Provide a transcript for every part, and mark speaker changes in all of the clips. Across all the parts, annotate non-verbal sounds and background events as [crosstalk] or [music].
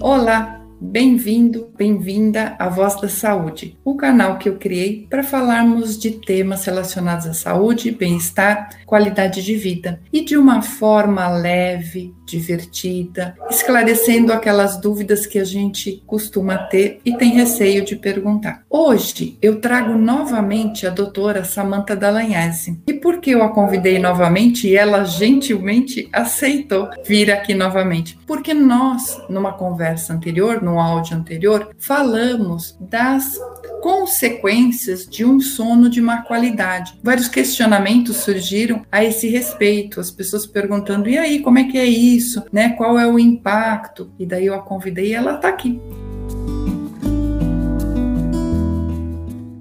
Speaker 1: Olá, bem-vindo, bem-vinda à Voz da Saúde, o canal que eu criei para falarmos de temas relacionados à saúde, bem-estar, qualidade de vida e de uma forma leve, divertida, esclarecendo aquelas dúvidas que a gente costuma ter e tem receio de perguntar. Hoje eu trago novamente a doutora Samantha Dallagnese. E por que eu a convidei novamente e ela gentilmente aceitou vir aqui novamente? Porque nós, numa conversa anterior, no áudio anterior, falamos das consequências de um sono de má qualidade. Vários questionamentos surgiram a esse respeito, as pessoas perguntando: e aí, como é que é isso? Né? Qual é o impacto? E daí eu a convidei e ela está aqui.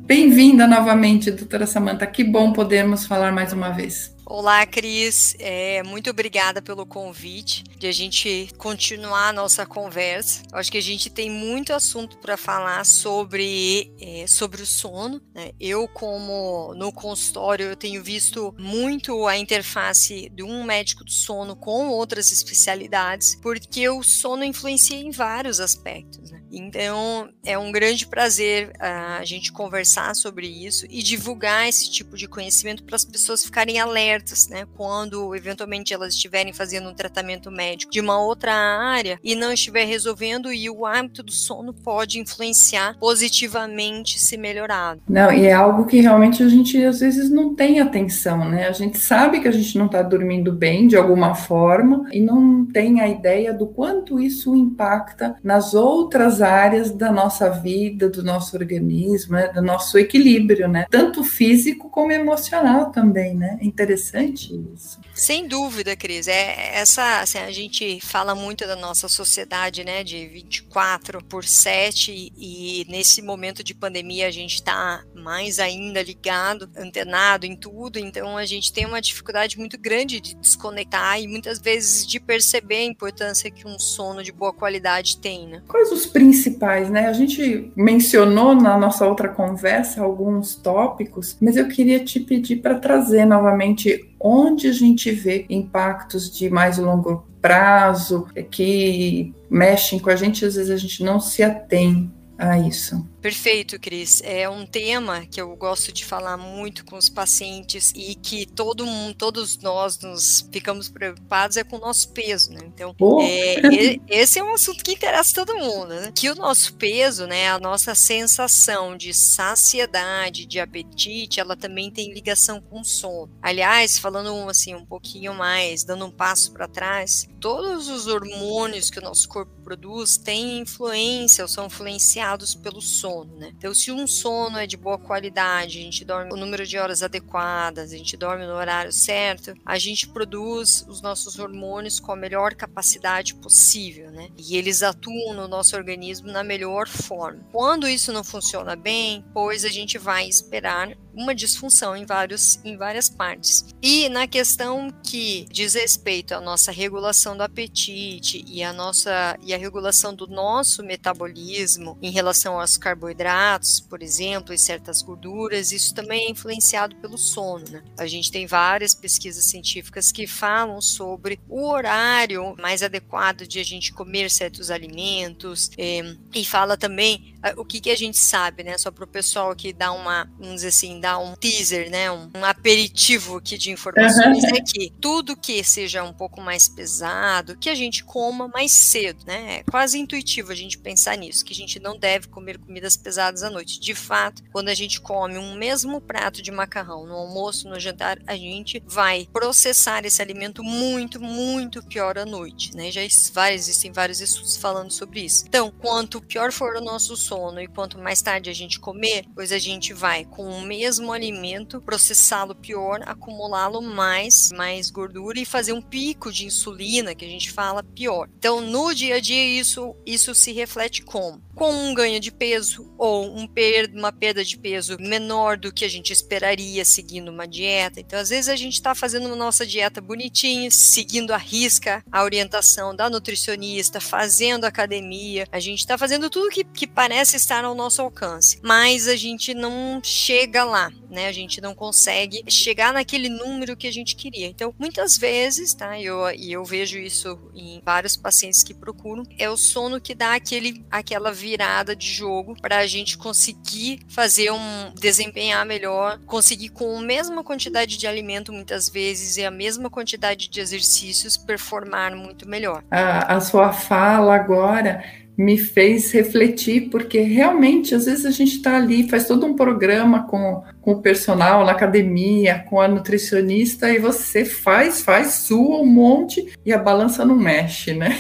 Speaker 1: Bem-vinda novamente, doutora Samanta. Que bom podermos falar mais uma vez.
Speaker 2: Olá, Cris. É, muito obrigada pelo convite de a gente continuar a nossa conversa. Acho que a gente tem muito assunto para falar sobre, é, sobre o sono. Né? Eu, como no consultório, eu tenho visto muito a interface de um médico do sono com outras especialidades, porque o sono influencia em vários aspectos. Né? Então, é um grande prazer uh, a gente conversar sobre isso e divulgar esse tipo de conhecimento para as pessoas ficarem alertas né? Quando eventualmente elas estiverem fazendo um tratamento médico de uma outra área e não estiver resolvendo, e o hábito do sono pode influenciar positivamente se melhorar.
Speaker 1: Não, e é algo que realmente a gente às vezes não tem atenção, né? A gente sabe que a gente não está dormindo bem de alguma forma e não tem a ideia do quanto isso impacta nas outras áreas da nossa vida, do nosso organismo, né? do nosso equilíbrio, né? Tanto físico como emocional também, né? É interessante interessante isso.
Speaker 2: Sem dúvida, Cris. É, essa, assim, a gente fala muito da nossa sociedade, né, de 24 por 7 e, nesse momento de pandemia a gente está mais ainda ligado, antenado em tudo, então a gente tem uma dificuldade muito grande de desconectar e muitas vezes de perceber a importância que um sono de boa qualidade tem, né?
Speaker 1: Quais os principais, né? A gente mencionou na nossa outra conversa alguns tópicos, mas eu queria te pedir para trazer novamente onde a gente vê impactos de mais longo prazo que mexem com a gente, às vezes a gente não se atém a isso.
Speaker 2: Perfeito, Cris. É um tema que eu gosto de falar muito com os pacientes e que todo mundo, todos nós nos ficamos preocupados é com o nosso peso, né? Então, oh. é, esse é um assunto que interessa todo mundo, né? Que o nosso peso, né, a nossa sensação de saciedade, de apetite, ela também tem ligação com o sono. Aliás, falando assim um pouquinho mais, dando um passo para trás, todos os hormônios que o nosso corpo produz têm influência ou são influenciados pelo sono sono, né? Então, se um sono é de boa qualidade, a gente dorme o número de horas adequadas, a gente dorme no horário certo, a gente produz os nossos hormônios com a melhor capacidade possível, né? E eles atuam no nosso organismo na melhor forma. Quando isso não funciona bem, pois a gente vai esperar uma disfunção em, vários, em várias partes. E na questão que diz respeito à nossa regulação do apetite e a nossa e a regulação do nosso metabolismo em relação aos carboidratos, por exemplo, e certas gorduras, isso também é influenciado pelo sono. Né? A gente tem várias pesquisas científicas que falam sobre o horário mais adequado de a gente comer certos alimentos eh, e fala também ah, o que, que a gente sabe, né? Só para o pessoal que dá uma, vamos dizer assim, dar um teaser, né? Um, um aperitivo aqui de informações uhum. é que tudo que seja um pouco mais pesado, que a gente coma mais cedo, né? É quase intuitivo a gente pensar nisso, que a gente não deve comer comidas pesadas à noite. De fato, quando a gente come um mesmo prato de macarrão no almoço, no jantar, a gente vai processar esse alimento muito, muito pior à noite, né? Já existem vários estudos falando sobre isso. Então, quanto pior for o nosso sono e quanto mais tarde a gente comer, pois a gente vai com o mesmo alimento processá-lo pior, acumulá-lo mais, mais gordura e fazer um pico de insulina que a gente fala pior. Então, no dia a dia isso isso se reflete como com um ganho de peso ou um per uma perda de peso menor do que a gente esperaria seguindo uma dieta. Então, às vezes a gente está fazendo nossa dieta bonitinha, seguindo a risca a orientação da nutricionista, fazendo academia, a gente está fazendo tudo que, que parece estar ao nosso alcance, mas a gente não chega lá lá, né? A gente não consegue chegar naquele número que a gente queria. Então, muitas vezes, tá? Eu, e eu vejo isso em vários pacientes que procuram, é o sono que dá aquele, aquela virada de jogo para a gente conseguir fazer um desempenhar melhor, conseguir com a mesma quantidade de alimento muitas vezes e a mesma quantidade de exercícios performar muito melhor.
Speaker 1: A, a sua fala agora me fez refletir, porque realmente, às vezes a gente está ali, faz todo um programa com, com o personal na academia, com a nutricionista, e você faz, faz, sua um monte e a balança não mexe, né?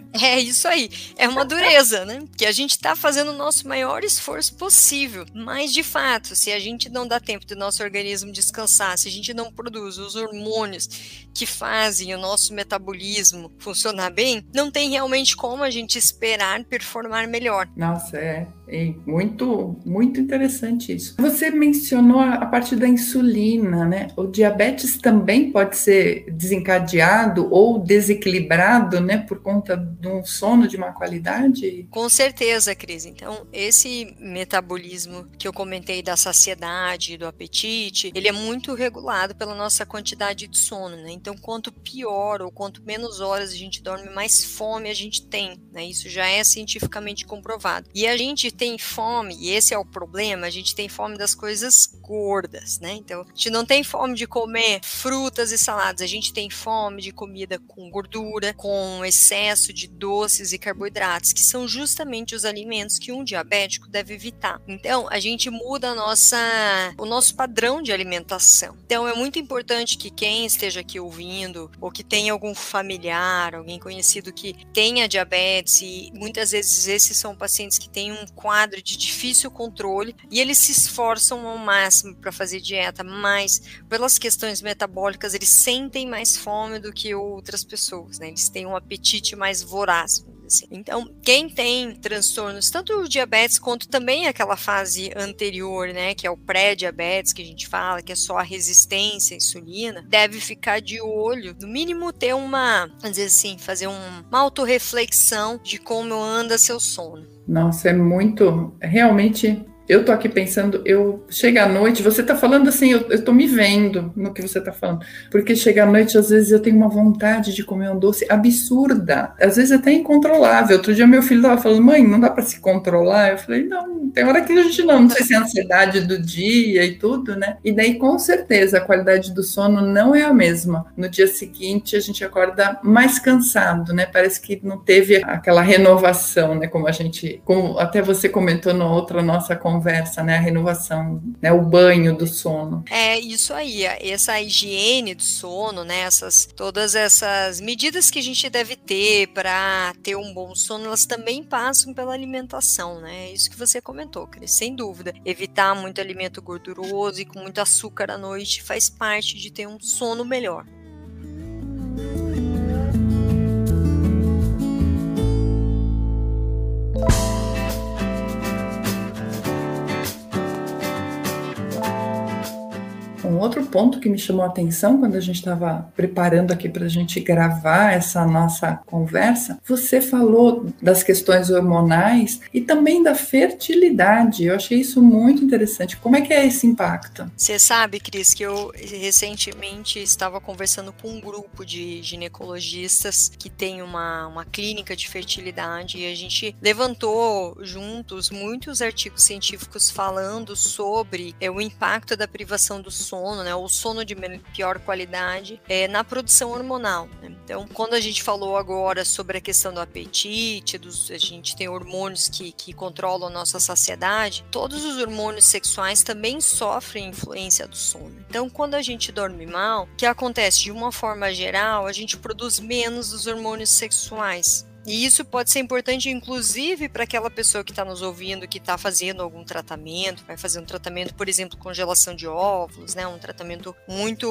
Speaker 1: [laughs]
Speaker 2: É isso aí. É uma dureza, né? Que a gente está fazendo o nosso maior esforço possível. Mas, de fato, se a gente não dá tempo do nosso organismo descansar, se a gente não produz os hormônios que fazem o nosso metabolismo funcionar bem, não tem realmente como a gente esperar performar melhor.
Speaker 1: Nossa, é, é muito, muito interessante isso. Você mencionou a parte da insulina, né? O diabetes também pode ser desencadeado ou desequilibrado, né, por conta de um sono de má qualidade?
Speaker 2: Com certeza, Cris. Então, esse metabolismo que eu comentei da saciedade, do apetite, ele é muito regulado pela nossa quantidade de sono, né? Então, quanto pior ou quanto menos horas a gente dorme, mais fome a gente tem, né? Isso já é cientificamente comprovado. E a gente tem fome, e esse é o problema, a gente tem fome das coisas gordas, né? Então, a gente não tem fome de comer frutas e saladas, a gente tem fome de comida com gordura, com excesso de doces e carboidratos, que são justamente os alimentos que um diabético deve evitar. Então, a gente muda a nossa, o nosso padrão de alimentação. Então, é muito importante que quem esteja aqui ouvindo, ou que tenha algum familiar, alguém conhecido que tenha diabetes, e muitas vezes esses são pacientes que têm um quadro de difícil controle e eles se esforçam ao máximo para fazer dieta, mas pelas questões metabólicas eles sentem mais fome do que outras pessoas, né? Eles têm um apetite mais voraz, Assim. Então, quem tem transtornos, tanto o diabetes quanto também aquela fase anterior, né, que é o pré-diabetes, que a gente fala, que é só a resistência à insulina, deve ficar de olho, no mínimo ter uma, vamos dizer assim, fazer um, uma autorreflexão de como anda seu sono.
Speaker 1: Nossa, é muito, realmente eu tô aqui pensando, eu chega à noite, você tá falando assim, eu, eu tô me vendo no que você tá falando, porque chega à noite, às vezes eu tenho uma vontade de comer um doce absurda, às vezes até incontrolável. Outro dia meu filho tava falando, mãe, não dá para se controlar. Eu falei, não, tem hora que a gente não, não sei se é a ansiedade do dia e tudo, né? E daí, com certeza, a qualidade do sono não é a mesma. No dia seguinte, a gente acorda mais cansado, né? Parece que não teve aquela renovação, né? Como a gente, como até você comentou na outra nossa conversa conversa, né? A renovação, né? O banho do sono.
Speaker 2: É isso aí, essa higiene do sono, né? Essas, todas essas medidas que a gente deve ter para ter um bom sono, elas também passam pela alimentação, né? É isso que você comentou, Cris, sem dúvida. Evitar muito alimento gorduroso e com muito açúcar à noite faz parte de ter um sono melhor.
Speaker 1: Um outro ponto que me chamou a atenção quando a gente estava preparando aqui para a gente gravar essa nossa conversa, você falou das questões hormonais e também da fertilidade. Eu achei isso muito interessante. Como é que é esse impacto?
Speaker 2: Você sabe, Cris, que eu recentemente estava conversando com um grupo de ginecologistas que tem uma, uma clínica de fertilidade e a gente levantou juntos muitos artigos científicos falando sobre é, o impacto da privação do sono, né, o sono de pior qualidade, é, na produção hormonal. Né? Então, quando a gente falou agora sobre a questão do apetite, dos, a gente tem hormônios que, que controlam a nossa saciedade, todos os hormônios sexuais também sofrem influência do sono. Então, quando a gente dorme mal, o que acontece? De uma forma geral, a gente produz menos dos hormônios sexuais. E isso pode ser importante, inclusive, para aquela pessoa que está nos ouvindo, que está fazendo algum tratamento, vai fazer um tratamento, por exemplo, congelação de óvulos, né? Um tratamento muito,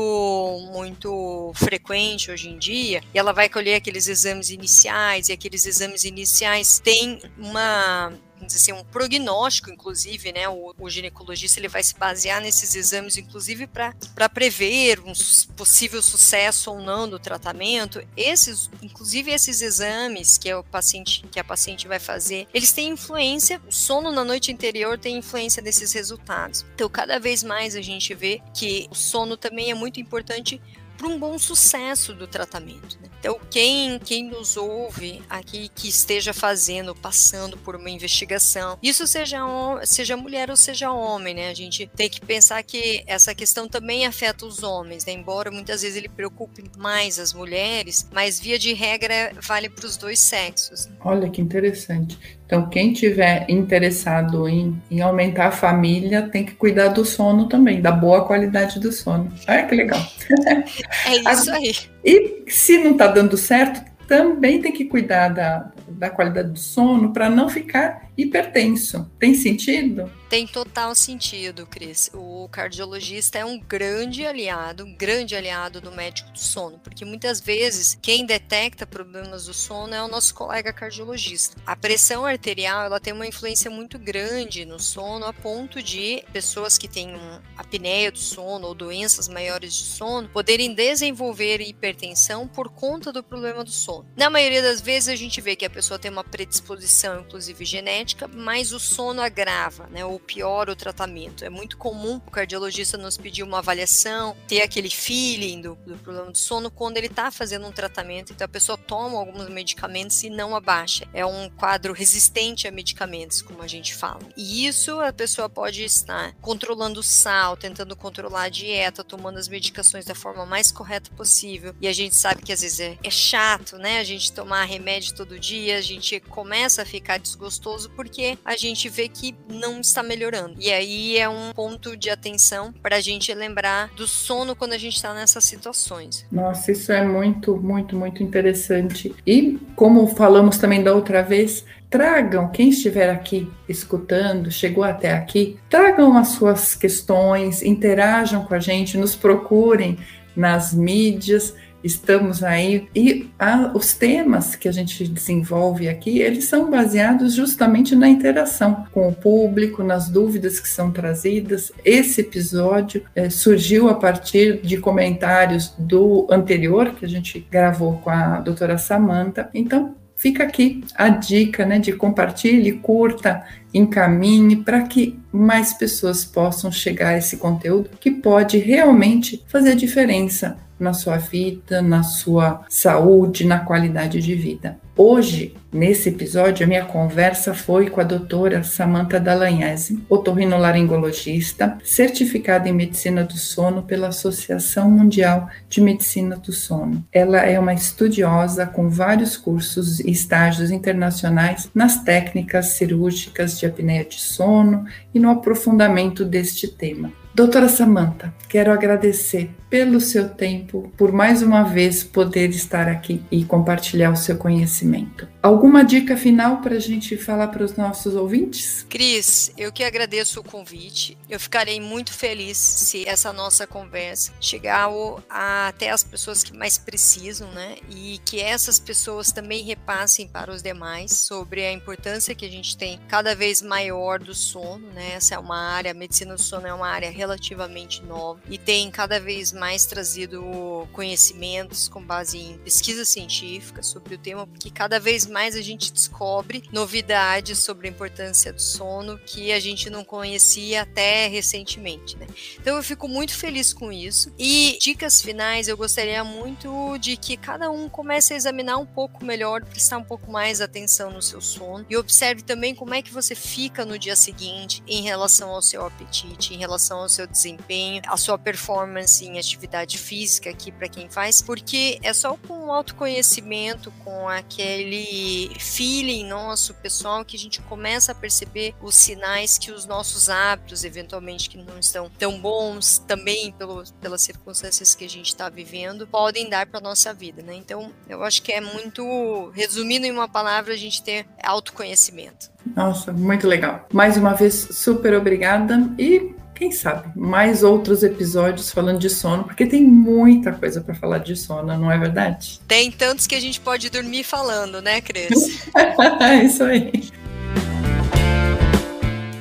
Speaker 2: muito frequente hoje em dia. E ela vai colher aqueles exames iniciais, e aqueles exames iniciais têm uma dizer assim, um prognóstico, inclusive, né? O, o ginecologista ele vai se basear nesses exames, inclusive, para prever um possível sucesso ou não do tratamento. Esses, inclusive, esses exames que é o paciente que a paciente vai fazer, eles têm influência. O sono na noite anterior tem influência desses resultados. Então, cada vez mais a gente vê que o sono também é muito importante para um bom sucesso do tratamento. Né? Então, quem, quem nos ouve aqui que esteja fazendo, passando por uma investigação, isso seja, seja mulher ou seja homem, né? A gente tem que pensar que essa questão também afeta os homens, né? Embora muitas vezes ele preocupe mais as mulheres, mas via de regra vale para os dois sexos. Né?
Speaker 1: Olha que interessante. Então, quem tiver interessado em, em aumentar a família tem que cuidar do sono também, da boa qualidade do sono. Olha que legal. [laughs]
Speaker 2: É isso aí.
Speaker 1: E se não está dando certo, também tem que cuidar da, da qualidade do sono para não ficar hipertenso. Tem sentido?
Speaker 2: Tem total sentido, Cris. O cardiologista é um grande aliado, um grande aliado do médico do sono, porque muitas vezes quem detecta problemas do sono é o nosso colega cardiologista. A pressão arterial ela tem uma influência muito grande no sono, a ponto de pessoas que têm apneia do sono ou doenças maiores de sono poderem desenvolver hipertensão por conta do problema do sono. Na maioria das vezes a gente vê que a pessoa tem uma predisposição, inclusive genética, mas o sono agrava, né? Ou piora o tratamento. É muito comum o cardiologista nos pedir uma avaliação, ter aquele feeling do, do problema do sono quando ele está fazendo um tratamento. Então a pessoa toma alguns medicamentos e não abaixa. É um quadro resistente a medicamentos, como a gente fala. E isso a pessoa pode estar controlando o sal, tentando controlar a dieta, tomando as medicações da forma mais correta possível. E a gente sabe que às vezes é, é chato, né? A gente tomar remédio todo dia, a gente começa a ficar desgostoso porque a gente vê que não está melhorando. E aí é um ponto de atenção para a gente lembrar do sono quando a gente está nessas situações.
Speaker 1: Nossa, isso é muito, muito, muito interessante. E como falamos também da outra vez, tragam, quem estiver aqui escutando, chegou até aqui, tragam as suas questões, interajam com a gente, nos procurem nas mídias estamos aí. E a, os temas que a gente desenvolve aqui eles são baseados justamente na interação com o público nas dúvidas que são trazidas. Esse episódio é, surgiu a partir de comentários do anterior que a gente gravou com a doutora Samanta então fica aqui a dica né, de compartilhe, curta, encaminhe para que mais pessoas possam chegar a esse conteúdo que pode realmente fazer diferença na sua vida, na sua saúde, na qualidade de vida. Hoje, nesse episódio, a minha conversa foi com a doutora Samantha Dallagnese, otorrinolaringologista, certificada em medicina do sono pela Associação Mundial de Medicina do Sono. Ela é uma estudiosa com vários cursos e estágios internacionais nas técnicas cirúrgicas de apneia de sono e no aprofundamento deste tema. Doutora Samantha, quero agradecer pelo seu tempo, por mais uma vez poder estar aqui e compartilhar o seu conhecimento. Alguma dica final para a gente falar para os nossos ouvintes?
Speaker 2: Cris, eu que agradeço o convite. Eu ficarei muito feliz se essa nossa conversa chegar até as pessoas que mais precisam, né? E que essas pessoas também repassem para os demais sobre a importância que a gente tem cada vez maior do sono, né? Essa é uma área, a medicina do sono é uma área relativamente nova e tem cada vez mais trazido conhecimentos com base em pesquisa científica sobre o tema, porque cada vez mais a gente descobre novidades sobre a importância do sono que a gente não conhecia até recentemente, né? Então eu fico muito feliz com isso. E dicas finais, eu gostaria muito de que cada um comece a examinar um pouco melhor, prestar um pouco mais atenção no seu sono e observe também como é que você fica no dia seguinte em relação ao seu apetite, em relação ao seu desempenho, a sua performance em atividade física aqui para quem faz, porque é só com o autoconhecimento, com aquele feeling nosso pessoal que a gente começa a perceber os sinais que os nossos hábitos, eventualmente que não estão tão bons, também pelo, pelas circunstâncias que a gente está vivendo, podem dar para nossa vida, né? Então, eu acho que é muito, resumindo em uma palavra, a gente ter autoconhecimento.
Speaker 1: Nossa, muito legal. Mais uma vez, super obrigada e quem sabe, mais outros episódios falando de sono, porque tem muita coisa para falar de sono, não é verdade?
Speaker 2: Tem tantos que a gente pode dormir falando, né, Cris? [laughs]
Speaker 1: é isso aí.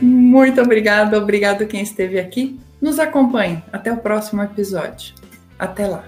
Speaker 1: Muito obrigada, obrigado quem esteve aqui. Nos acompanhe. Até o próximo episódio. Até lá.